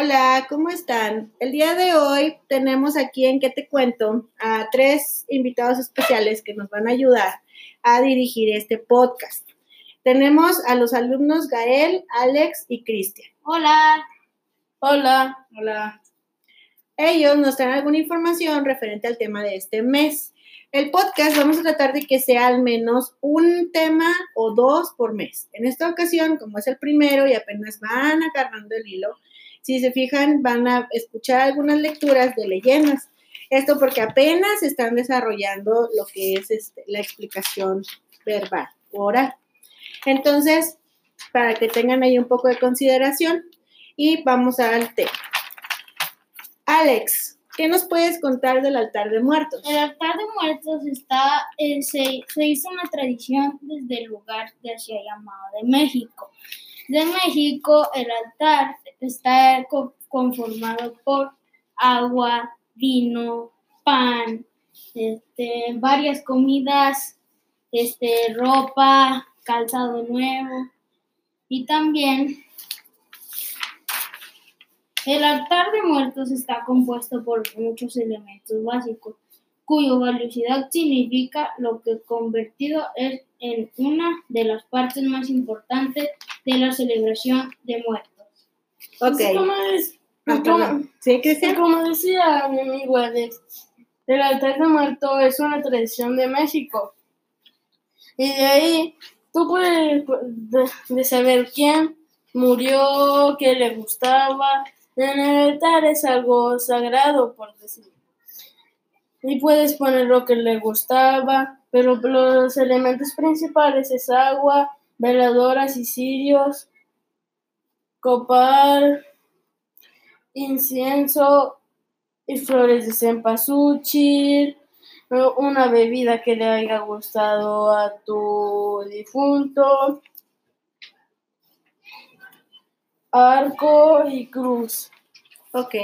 Hola, ¿cómo están? El día de hoy tenemos aquí en ¿Qué te cuento? a tres invitados especiales que nos van a ayudar a dirigir este podcast. Tenemos a los alumnos Gael, Alex y Cristian. Hola. Hola. Hola. Ellos nos traen alguna información referente al tema de este mes. El podcast vamos a tratar de que sea al menos un tema o dos por mes. En esta ocasión, como es el primero y apenas van agarrando el hilo, si se fijan, van a escuchar algunas lecturas de leyendas. Esto porque apenas están desarrollando lo que es este, la explicación verbal, oral. Entonces, para que tengan ahí un poco de consideración y vamos al tema. Alex, ¿Qué nos puedes contar del altar de muertos? El altar de muertos está, eh, se, hizo una tradición desde el lugar de hacia llamado de México. De México, el altar está conformado por agua, vino, pan, este, varias comidas, este, ropa, calzado nuevo y también el altar de muertos está compuesto por muchos elementos básicos, cuyo valiosidad significa lo que convertido es en una de las partes más importantes de la celebración de muertos. Ok. Como es, ah, ¿Sí, Como decía mi amigo Alex, el altar de muertos es una tradición de México. Y de ahí tú puedes de saber quién murió, qué le gustaba, en el altar es algo sagrado, por decirlo. Y puedes poner lo que le gustaba, pero los elementos principales es agua, veladoras y cirios, copal, incienso y flores de cempasúchil, una bebida que le haya gustado a tu difunto, arco y cruz. Ok.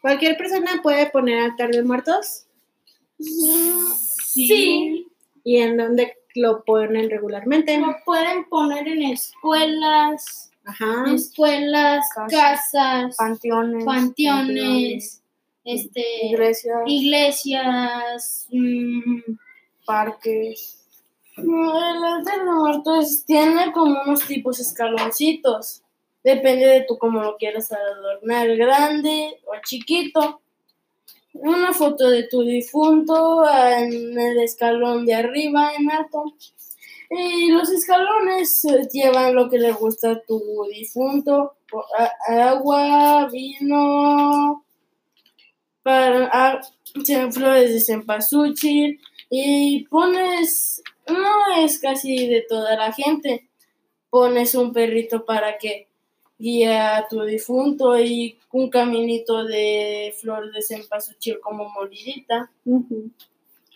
¿Cualquier persona puede poner altar de muertos? Sí. ¿Y en dónde lo ponen regularmente? Lo pueden poner en escuelas, Ajá. escuelas, casas, panteones, panteones, este, iglesias, iglesias mm, parques. El altar de muertos tiene como unos tipos escaloncitos. Depende de tú cómo lo quieras adornar, grande o chiquito. Una foto de tu difunto en el escalón de arriba, en alto. Y los escalones llevan lo que le gusta a tu difunto. Agua, vino, para, flores de cempasúchil. Y pones, no es casi de toda la gente, pones un perrito para que guía a tu difunto y un caminito de flor de cempasúchil como molidita.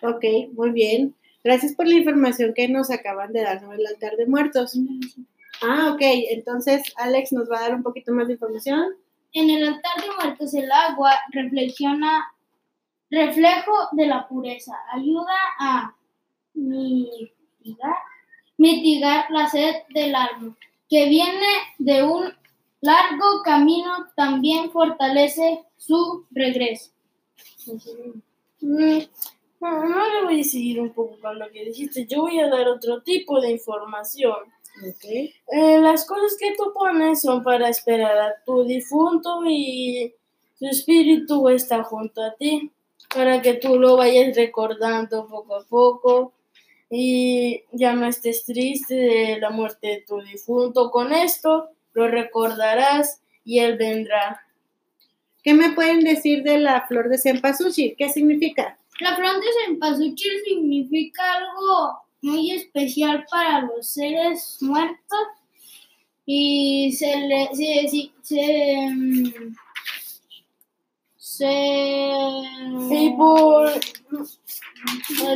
Ok, muy bien. Gracias por la información que nos acaban de dar sobre el altar de muertos. Ah, ok. Entonces, Alex nos va a dar un poquito más de información. En el altar de muertos, el agua reflexiona, reflejo de la pureza, ayuda a mitigar, mitigar la sed del alma, que viene de un largo camino también fortalece su regreso. Mm, no, le voy a seguir un poco con lo que dijiste. Yo voy a dar otro tipo de información. Okay. Eh, las cosas que tú pones son para esperar a tu difunto y su espíritu está junto a ti para que tú lo vayas recordando poco a poco y ya no estés triste de la muerte de tu difunto. Con esto lo recordarás y él vendrá. ¿Qué me pueden decir de la flor de cempasúchil? ¿Qué significa? La flor de cempasúchil significa algo muy especial para los seres muertos y se le se, se, y por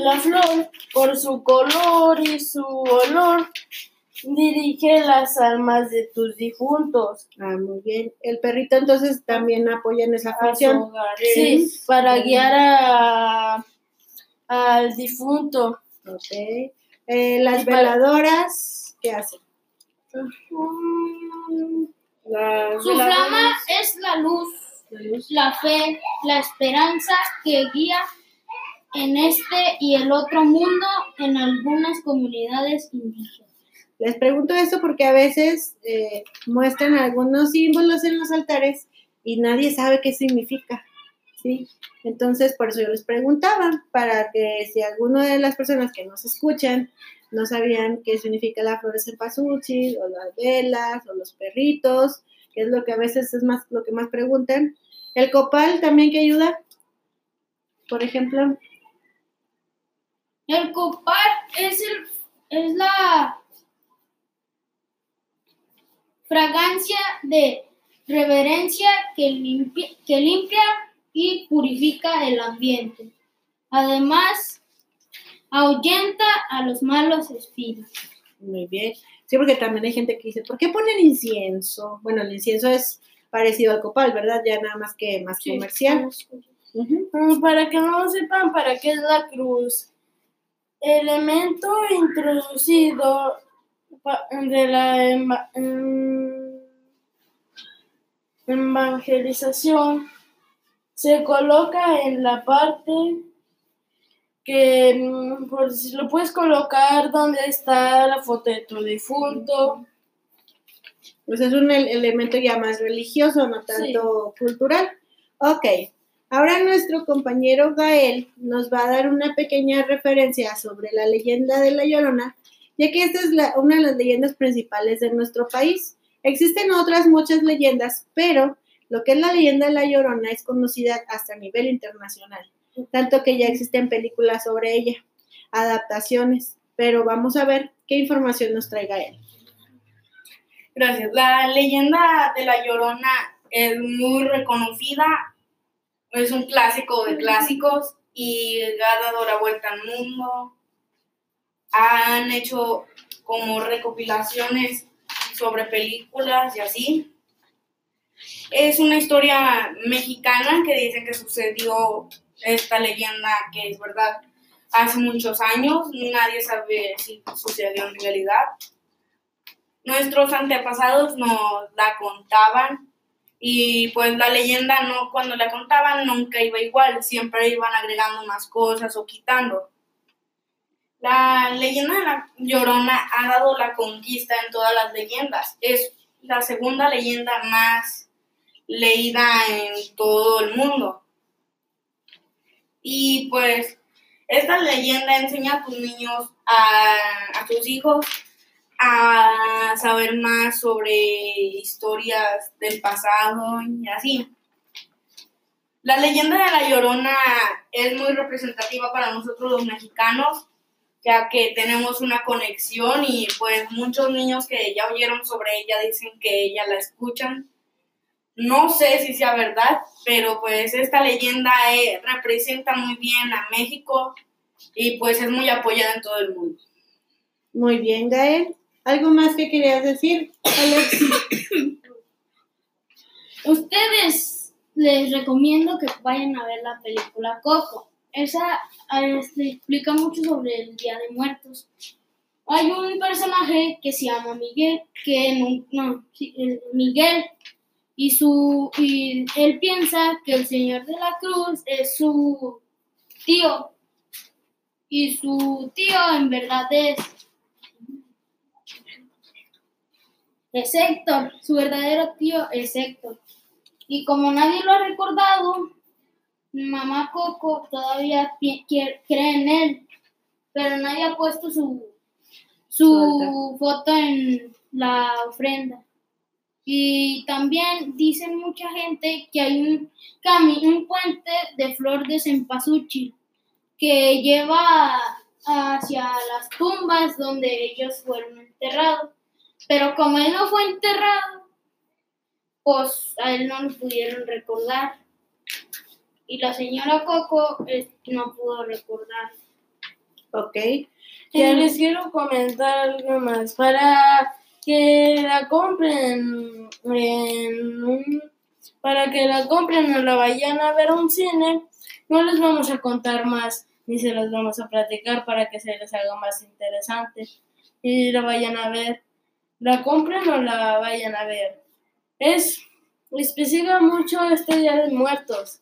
la flor por su color y su olor dirige las almas de tus difuntos. Ah, muy bien. El perrito entonces también apoya en esa función. Sí, para guiar a, al difunto. Ok. Eh, las veladoras, ¿qué hacen? La, Su flama es la luz, la fe, la esperanza que guía en este y el otro mundo en algunas comunidades indígenas. Les pregunto esto porque a veces eh, muestran algunos símbolos en los altares y nadie sabe qué significa. ¿sí? Entonces, por eso yo les preguntaba, para que si alguna de las personas que nos escuchan no sabían qué significa la flor de cempasúchil, o las velas, o los perritos, que es lo que a veces es más lo que más preguntan. El copal también que ayuda, por ejemplo. El copal es, el, es la fragancia de reverencia que limpia, que limpia y purifica el ambiente. Además, ahuyenta a los malos espíritus. Muy bien. Sí, porque también hay gente que dice, ¿por qué ponen incienso? Bueno, el incienso es parecido al copal, ¿verdad? Ya nada más que más Sí. comercial. Para que no sepan para qué es la cruz. Elemento introducido de la em- evangelización se coloca en la parte que mm, por si lo puedes colocar donde está la foto de tu difunto. Pues es un el- elemento ya más religioso, no tanto cultural. Ok, ahora nuestro compañero Gael nos va a dar una pequeña referencia sobre la leyenda de La Llorona, ya que esta es la- una de las leyendas principales de nuestro país. Existen otras muchas leyendas, pero lo que es la leyenda de La Llorona es conocida hasta a nivel internacional, tanto que ya existen películas sobre ella, adaptaciones, pero vamos a ver qué información nos trae Gael. Gracias. La leyenda de La Llorona es muy reconocida, es un clásico de clásicos y ha dado la vuelta al mundo. Han hecho como recopilaciones sobre películas y así. Es una historia mexicana que dicen que sucedió esta leyenda que es verdad hace muchos años. Nadie sabe si sucedió en realidad nuestros antepasados nos la contaban y pues la leyenda no cuando la contaban nunca iba igual, siempre iban agregando más cosas o quitando. La leyenda de la Llorona ha dado la conquista en todas las leyendas. Es la segunda leyenda más leída en todo el mundo. Y pues esta leyenda enseña a tus niños, a, tus hijos, a saber más sobre historias del pasado y así. La leyenda de la Llorona es muy representativa para nosotros los mexicanos, ya que tenemos una conexión y pues muchos niños que ya oyeron sobre ella dicen que ella la escuchan. No sé si sea verdad, pero pues esta leyenda eh, representa muy bien a México y pues es muy apoyada en todo el mundo. Muy bien, Gael. ¿Algo más que querías decir, Alex? Ustedes les recomiendo que vayan a ver la película Coco. Esa este, explica mucho sobre el Día de Muertos. Hay un personaje que se llama Miguel, que no, no, Miguel, y su y él piensa que el Señor de la Cruz es su tío, y su tío en verdad es es Héctor, su verdadero tío es Héctor. Y como nadie lo ha recordado, mamá Coco todavía cree en él, pero nadie ha puesto su, su foto en la ofrenda. Y también dicen mucha gente que hay un camino, un puente de flor de cempasúchil que lleva hacia las tumbas donde ellos fueron enterrados. Pero como él no fue enterrado, pues a él no lo pudieron recordar. Y la señora Coco eh, no pudo recordar. Ok. Ya les quiero comentar algo más. Para que la compren en un, para que la compren o la vayan a ver a un cine, no les vamos a contar más ni se las vamos a platicar para que se les haga más interesante y la vayan a ver. La compren o la vayan a ver. Es especifica mucho este Día de Muertos.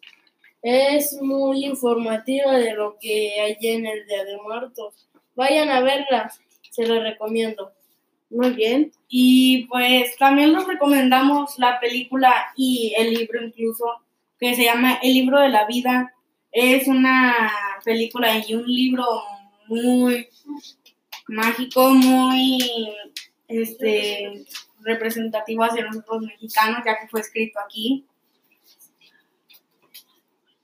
Es muy informativa de lo que hay en el Día de Muertos. Vayan a verla, se lo recomiendo. Muy bien. Y pues también nos recomendamos la película y el libro incluso, que se llama El libro de la vida. Es una película y un libro muy mágico, muy este representativo hacia nosotros mexicanos, ya que fue escrito aquí.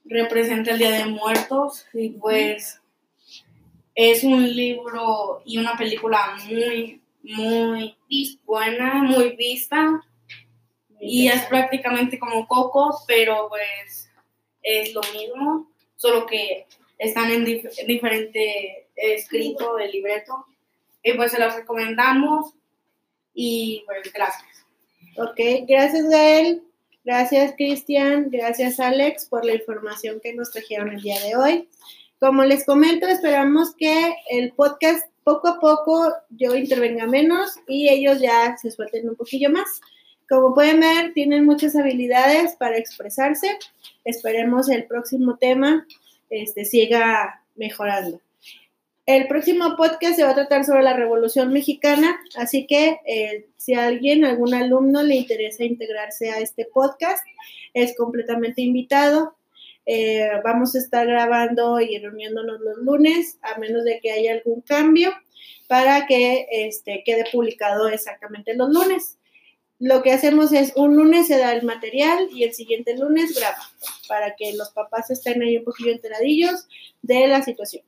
Representa el Día de Muertos y pues es un libro y una película muy, muy buena, muy vista. Y es prácticamente como Coco, pero pues es lo mismo, solo que están en, diferente escrito del libreto. Y pues se los recomendamos y pues gracias. Ok, gracias Gael, gracias Cristian, gracias Alex por la información que nos trajeron el día de hoy. Como les comento, esperamos que el podcast poco a poco yo intervenga menos y ellos ya se suelten un poquillo más. Como pueden ver, tienen muchas habilidades para expresarse. Esperemos el próximo tema este, siga mejorando. El próximo podcast se va a tratar sobre la Revolución Mexicana, así que eh, si a alguien, algún alumno le interesa integrarse a este podcast, es completamente invitado. Eh, vamos a estar grabando y reuniéndonos los lunes, a menos de que haya algún cambio, para que este, quede publicado exactamente los lunes. Lo que hacemos es un lunes se da el material y el siguiente lunes graba, para que los papás estén ahí un poquillo enteradillos de la situación.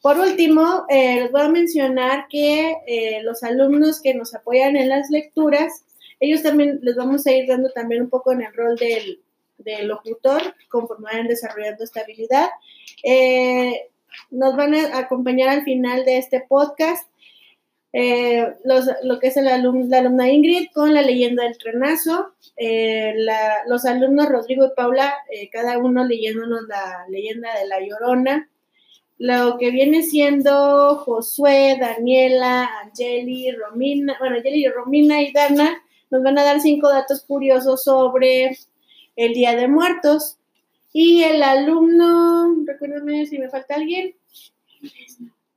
Por último, eh, les voy a mencionar que eh, los alumnos que nos apoyan en las lecturas, ellos también les vamos a ir dando también un poco en el rol del, locutor conforme vayan desarrollando esta habilidad. Eh, nos van a acompañar al final de este podcast lo que es la alumna Ingrid con la leyenda del trenazo, los alumnos Rodrigo y Paula, cada uno leyéndonos la leyenda de la llorona, lo que viene siendo Josué, Daniela, Angeli, Romina, bueno, Angeli, Romina y Dana nos van a dar cinco datos curiosos sobre el Día de Muertos. Y el alumno, recuérdame si me falta alguien,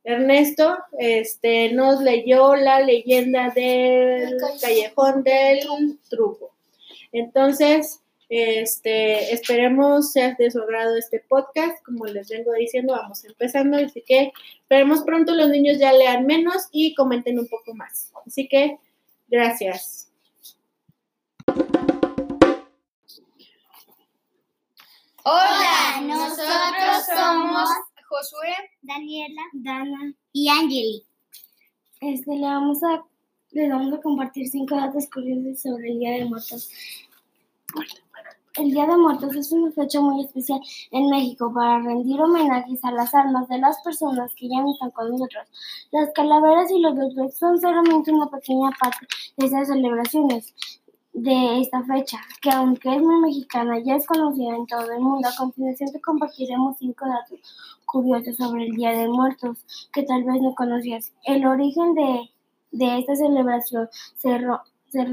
Ernesto, este, nos leyó la leyenda del callejón del truco. Entonces, este, esperemos sea de su agrado este podcast. Como les vengo diciendo, vamos empezando. Así que esperemos pronto los niños ya lean menos y comenten un poco más. Así que, gracias. Hola, nosotros somos Josué, Daniela, Dana y Angeli. Este, le vamos a, les vamos a compartir cinco datos curiosos sobre el Día de Muertos. El Día de Muertos es una fecha muy especial en México para rendir homenajes a las almas de las personas que ya no están con nosotros. Las calaveras y los dulces son solamente una pequeña parte de esas celebraciones de esta fecha, que aunque es muy mexicana, ya es conocida en todo el mundo. A continuación te compartiremos cinco datos curiosos sobre el Día de Muertos que tal vez no conocías. El origen de, esta celebración se, ro, se,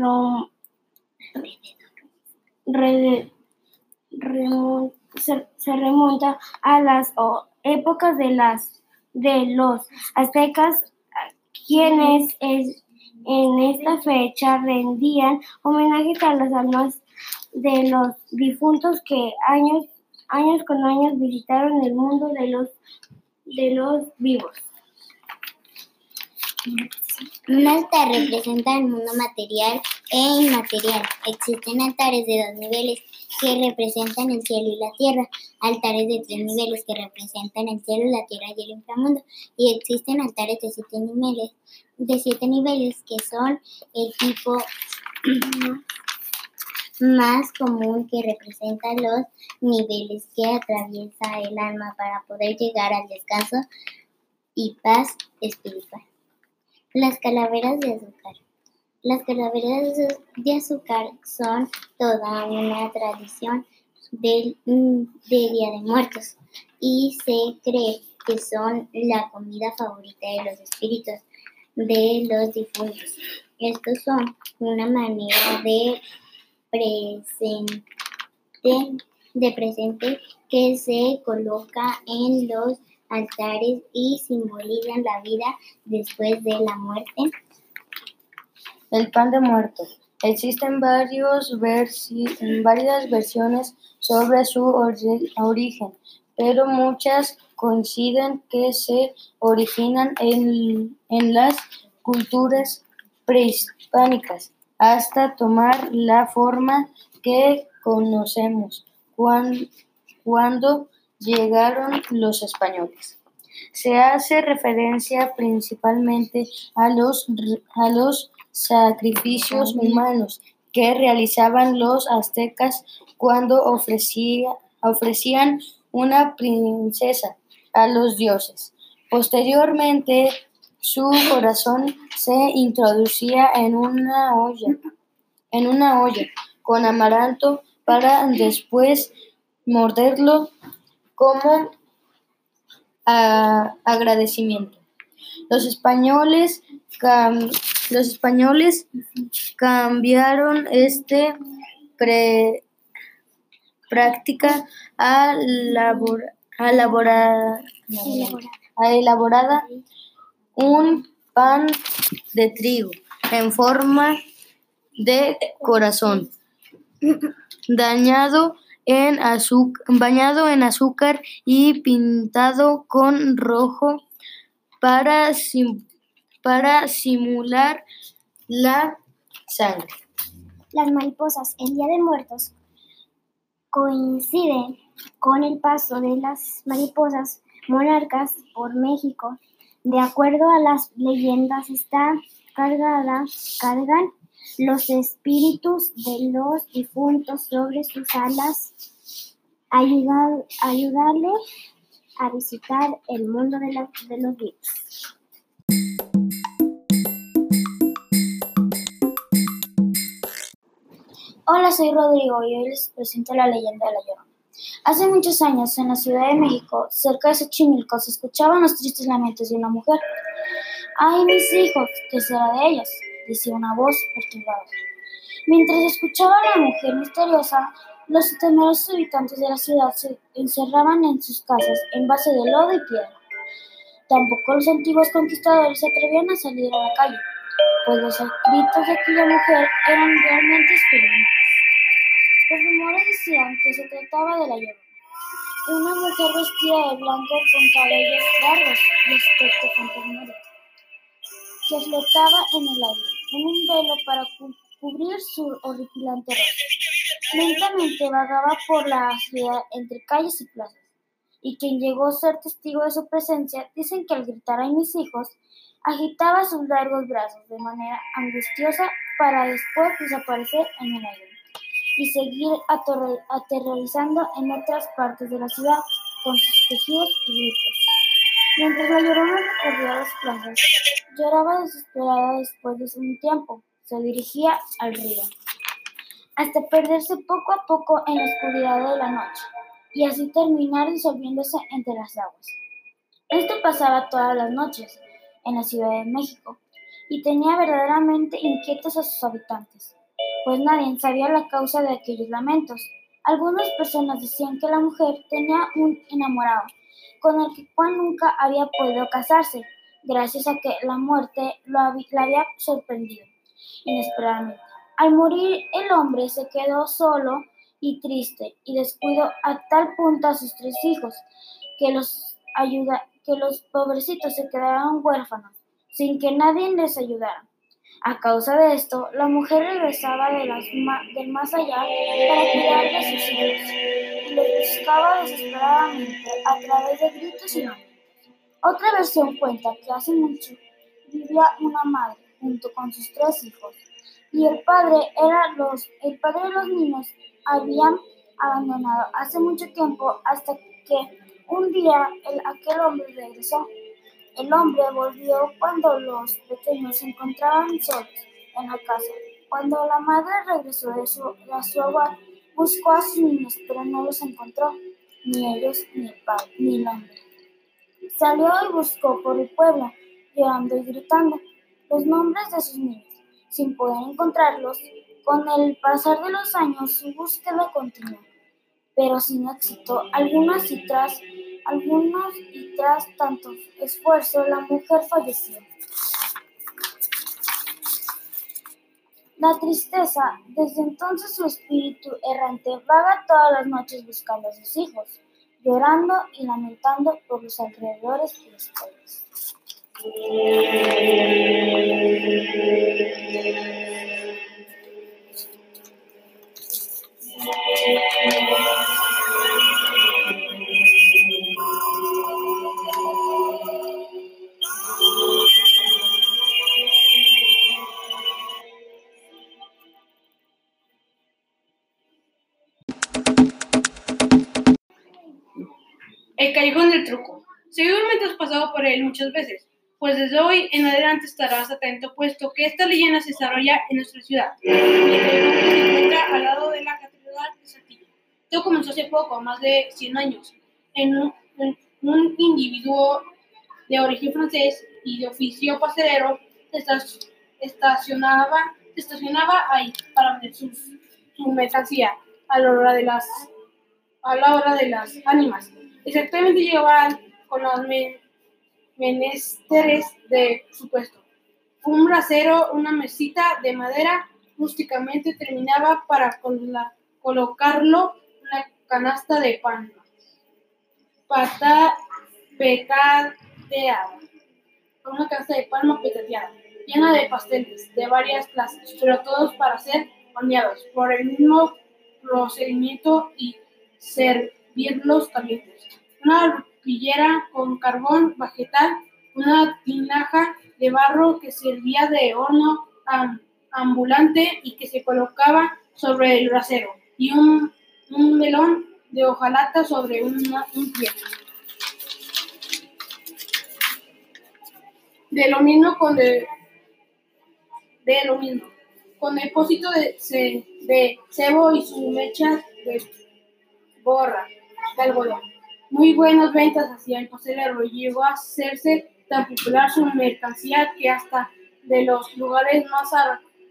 se, remonta a las épocas de, las, de los aztecas, quienes en esta fecha rendían homenaje a las almas de los difuntos que años, años con años visitaron el mundo de los, de los vivos. Un altar representa el mundo material e inmaterial. Existen altares de dos niveles que representan el cielo y la tierra, altares de tres niveles que representan el cielo, la tierra y el inframundo, y existen altares de siete niveles, de siete niveles que son el tipo más común que representa los niveles que atraviesa el alma para poder llegar al descanso y paz espiritual. Las calaveras de azúcar. Las calaveras de azúcar son toda una tradición del, Día de Muertos y se cree que son la comida favorita de los espíritus de los difuntos. Estos son una manera de presente, de presente que se coloca en los altares y simbolizan la vida después de la muerte. El pan de muerto. Existen varios versi- varias versiones sobre su ori- origen, pero muchas coinciden que se originan en, en las culturas prehispánicas hasta tomar la forma que conocemos cuan- cuando llegaron los españoles. Se hace referencia principalmente a los, a los sacrificios humanos que realizaban los aztecas cuando ofrecía- ofrecían una princesa a los dioses. Posteriormente, su corazón se introducía en una olla, en una olla con amaranto para después morderlo como a- agradecimiento. Los españoles, los españoles cambiaron este pre- práctica a, labor, a, labora- a elaborada un pan de trigo en forma de corazón dañado en bañado en azúcar y pintado con rojo para, para simular la sangre. Las mariposas en Día de Muertos coinciden con el paso de las mariposas monarcas por México. De acuerdo a las leyendas, está cargada, cargan los espíritus de los difuntos sobre sus alas, ayudar, ayudarlos a visitar el mundo de, la- de los vivos. Hola, soy Rodrigo y hoy les presento la leyenda de la Llorona. Hace muchos años, en la Ciudad de México, cerca de Xochimilco, se escuchaban los tristes lamentos de una mujer. ¡Ay, mis hijos! ¿Qué será de ellos? Decía una voz perturbada. Mientras escuchaba a la mujer misteriosa, los temerosos habitantes de la ciudad se encerraban en sus casas en base de lodo y piedra. Tampoco los antiguos conquistadores se atrevían a salir a la calle, pues los gritos de aquella mujer eran realmente espeluznantes. Los rumores decían que se trataba de la Llorona, una mujer vestida de blanco con cabellos largos y aspecto fantasmórico, que flotaba en el aire, un velo para cu- cubrir su horripilante rostro. Lentamente vagaba por la ciudad entre calles y plazas, y quien llegó a ser testigo de su presencia dicen que al gritar a mis hijos, agitaba sus largos brazos de manera angustiosa para después desaparecer en el aire y seguir aterro- aterrorizando en otras partes de la ciudad con sus quejidos y gritos. Mientras la llorona recorría las plazas, lloraba desesperada después de un tiempo, se dirigía al río, hasta perderse poco a poco en la oscuridad de la noche y así terminar disolviéndose entre las aguas. Esto pasaba todas las noches en la Ciudad de México y tenía verdaderamente inquietos a sus habitantes, pues nadie sabía la causa de aquellos lamentos. Algunas personas decían que la mujer tenía un enamorado con el que Juan nunca había podido casarse, gracias a que la muerte lo habi- la había sorprendido inesperadamente. Al morir el hombre se quedó solo y triste y descuidó a tal punto a sus tres hijos que los, pobrecitos se quedaron huérfanos sin que nadie les ayudara. A causa de esto, la mujer regresaba de las del más allá para cuidar de sus hijos y los buscaba desesperadamente a través de gritos y lamentos. Otra versión cuenta que hace mucho vivía una madre junto con sus tres hijos y el padre era los el padre de los niños habían abandonado hace mucho tiempo hasta que un día el- aquel hombre regresó. El hombre volvió cuando los pequeños se encontraban solos en la casa. Cuando la madre regresó de su, de su buscó a sus niños, pero no los encontró, ni ellos, ni el padre, ni el hombre. Salió y buscó por el pueblo, llorando y gritando los nombres de sus niños. Sin poder encontrarlos, Con el pasar de los años, su búsqueda continuó, pero sin éxito. Algunas y tras, algunos y tras tanto esfuerzo, la mujer falleció. La tristeza, desde entonces su espíritu errante vaga todas las noches buscando a sus hijos, llorando y lamentando por los alrededores y los pueblos. El callejón del truco. Seguramente has pasado por él muchas veces, pues desde hoy en adelante estarás atento, puesto que esta leyenda se desarrolla en nuestra ciudad. El se encuentra al lado de la Catedral de Saltillo. Todo comenzó hace poco, más de 100 años, en un, en un individuo de origen francés y de oficio pastelero estacionaba, estacionaba ahí para vender sus- su mercancía a la hora de las a la hora de las ánimas. Exactamente llegaban con los me- menesteres de su puesto. Un brasero, una mesita de madera rústicamente terminaba para cola- colocarlo una canasta de pan. Pata petateada. Una canasta de palma petateada, llena de pasteles de varias clases, pero todos para ser horneados por el mismo procedimiento y servirlos calientes. Una arpillera con carbón vegetal, una tinaja de barro que servía de horno am- ambulante y que se colocaba sobre el brasero, y un, un melón de hojalata sobre una- un pie. De lo mismo con de, de lo mismo, con depósito de, ce- de cebo y su mecha de borra algodón. Muy buenas ventas hacía el pastelero. Llegó a hacerse tan popular su mercancía que hasta de los lugares más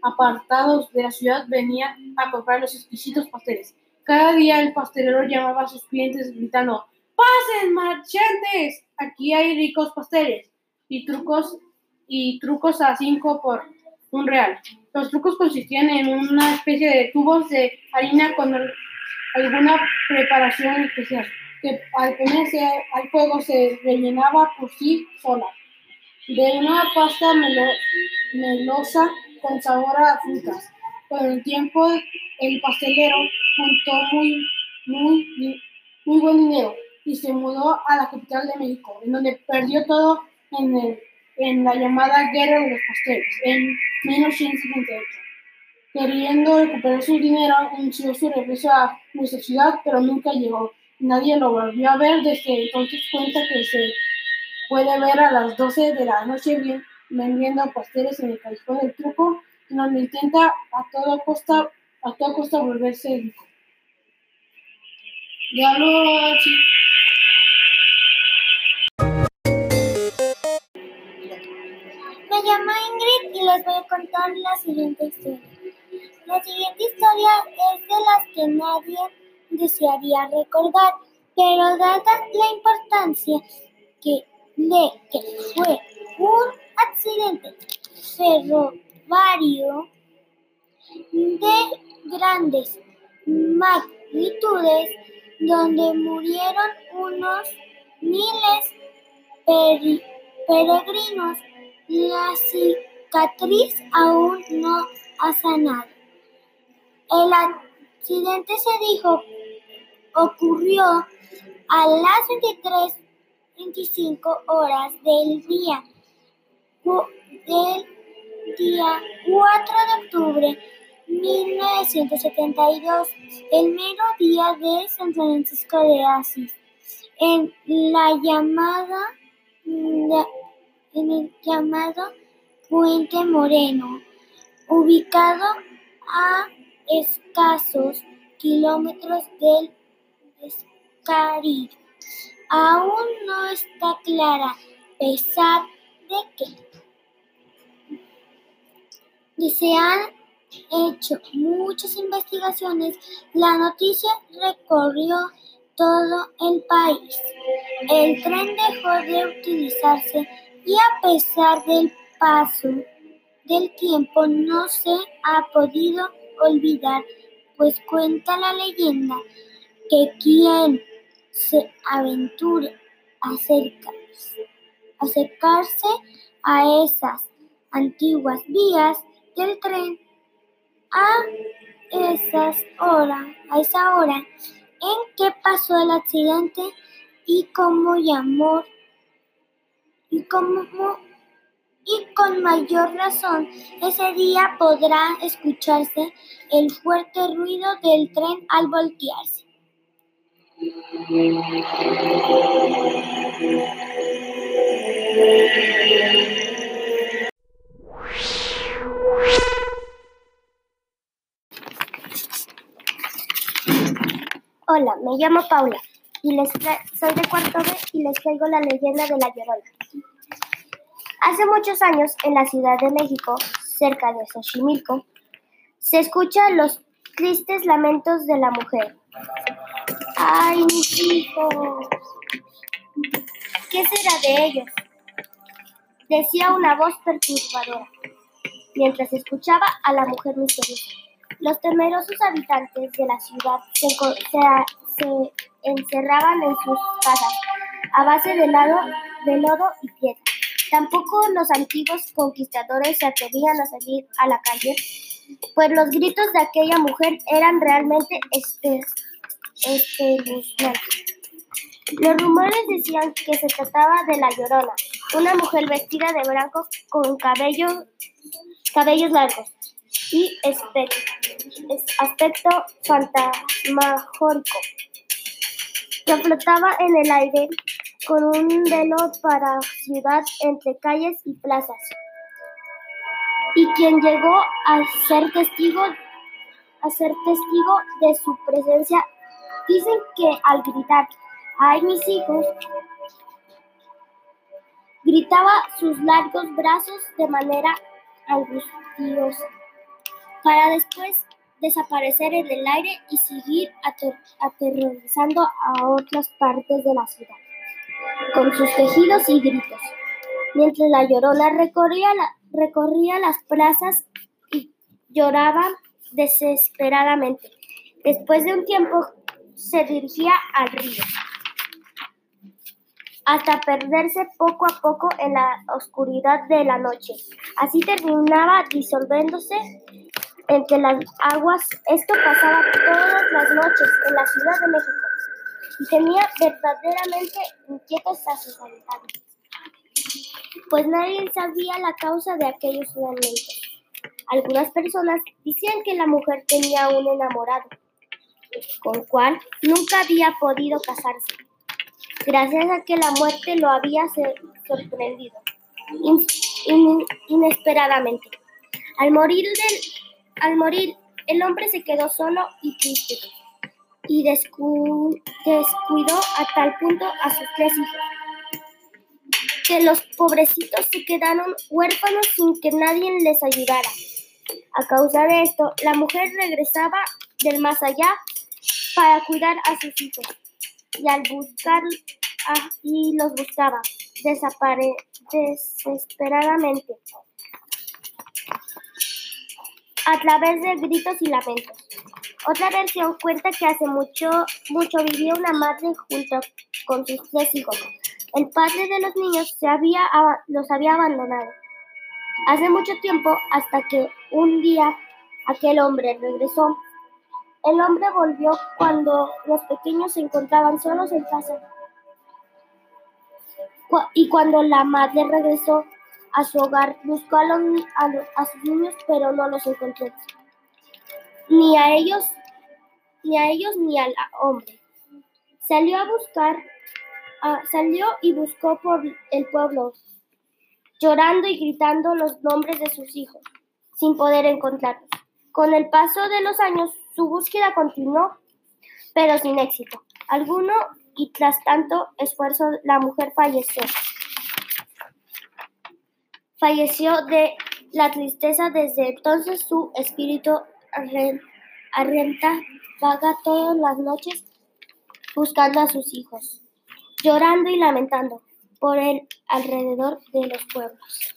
apartados de la ciudad venían a comprar los exquisitos pasteles. Cada día el pastelero llamaba a sus clientes gritando, ¡Pasen, marchantes! Aquí hay ricos pasteles y trucos y trucos a cinco por un real. Los trucos consistían en una especie de tubos de harina con alguna preparación especial, que al ponerse al fuego se rellenaba por sí sola, de una pasta melo- melosa con sabor a frutas. Con el tiempo, el pastelero juntó muy, muy, muy buen dinero y se mudó a la capital de México, en donde perdió todo en, el- en la llamada Guerra de los Pasteles en 1958 queriendo recuperar su dinero, anunció su regreso a nuestra ciudad, pero nunca llegó. Nadie lo volvió a ver. Desde entonces cuenta que se puede ver a las 12 de la noche vendiendo pasteles en el callejón del truco, en donde intenta a toda costa, a toda costa volverse rico. Ya lo. Me llamo Ingrid y les voy a contar la siguiente historia. La siguiente historia es de las que nadie desearía recordar, pero dada la importancia que, de que fue un accidente ferroviario de grandes magnitudes donde murieron unos miles peri- peregrinos, la cicatriz aún no ha sanado. El accidente se dijo ocurrió a las 23:25 horas del día del día 4 de octubre 1972, el mero día de San Francisco de Asís, en la llamada la- en el llamado Puente Moreno, ubicado a escasos kilómetros del Escarillo. Aún no está clara, pesar de que desean hecho muchas investigaciones, la noticia recorrió todo el país. El tren dejó de utilizarse y a pesar del paso del tiempo no se ha podido olvidar, pues cuenta la leyenda que quien se aventure acercarse, acercarse a esas antiguas vías del tren a esas horas, a esa hora en que pasó el accidente y cómo llamó y cómo y con mayor razón ese día podrá escucharse el fuerte ruido del tren al voltearse. Hola, me llamo Paula y les soy de cuarto B y les traigo la leyenda de la Llorona. Hace muchos años, en la Ciudad de México, cerca de Xochimilco, se escuchan los tristes lamentos de la mujer. ¡Ay, mis hijos! ¿Qué será de ellos? Decía una voz perturbadora, mientras escuchaba a la mujer misteriosa. Los temerosos habitantes de la ciudad se, encerraban en sus casas a base de, lado, de lodo y piedra. Tampoco los antiguos conquistadores se atrevían a salir a la calle, pues los gritos de aquella mujer eran realmente espe- espeluznantes. Los rumores decían que se trataba de la Llorona, una mujer vestida de blanco con cabello, cabellos largos y aspecto fantasmagórico, que flotaba en el aire con un velo para ciudad entre calles y plazas, y quien llegó a ser testigo, a ser testigo de su presencia, dicen que al gritar, ¡ay mis hijos! gritaba sus largos brazos de manera angustiosa, para después desaparecer en el aire y seguir ater- aterrorizando a otras partes de la ciudad, con sus quejidos y gritos. Mientras la llorona recorría, recorría las plazas y lloraba desesperadamente. Después de un tiempo se dirigía al río hasta perderse poco a poco en la oscuridad de la noche. Así terminaba disolviéndose entre las aguas. Esto pasaba todas las noches en la Ciudad de México tenía verdaderamente inquietos a sus habitantes, pues nadie sabía la causa de aquellos lamentos. Algunas personas decían que la mujer tenía un enamorado, con cual nunca había podido casarse gracias a que la muerte lo había sorprendido in- in- inesperadamente. Al morir, del, al morir, el hombre se quedó solo y triste y descu- descuidó a tal punto a sus tres hijos que los pobrecitos se quedaron huérfanos sin que nadie les ayudara. A causa de esto, la mujer regresaba del más allá para cuidar a sus hijos y al buscar ah, y los buscaba desesperadamente a través de gritos y lamentos. Otra versión cuenta que hace mucho, mucho vivía una madre junto con sus tres hijos. El padre de los niños se había, los había abandonado. Hace mucho tiempo, hasta que un día aquel hombre regresó. El hombre volvió cuando los pequeños se encontraban solos en casa. Y cuando la madre regresó a su hogar, buscó a, los a, a sus niños, pero no los encontró. Ni a ellos, ni a ellos ni al hombre. Salió a buscar, ah, salió y buscó por el pueblo, llorando y gritando los nombres de sus hijos, sin poder encontrarlos. Con el paso de los años, su búsqueda continuó, pero sin éxito alguno, y tras tanto esfuerzo, la mujer falleció. Falleció de la tristeza. Desde entonces su espíritu arren- arrenta, vaga todas las noches buscando a sus hijos, llorando y lamentando por el alrededor de los pueblos.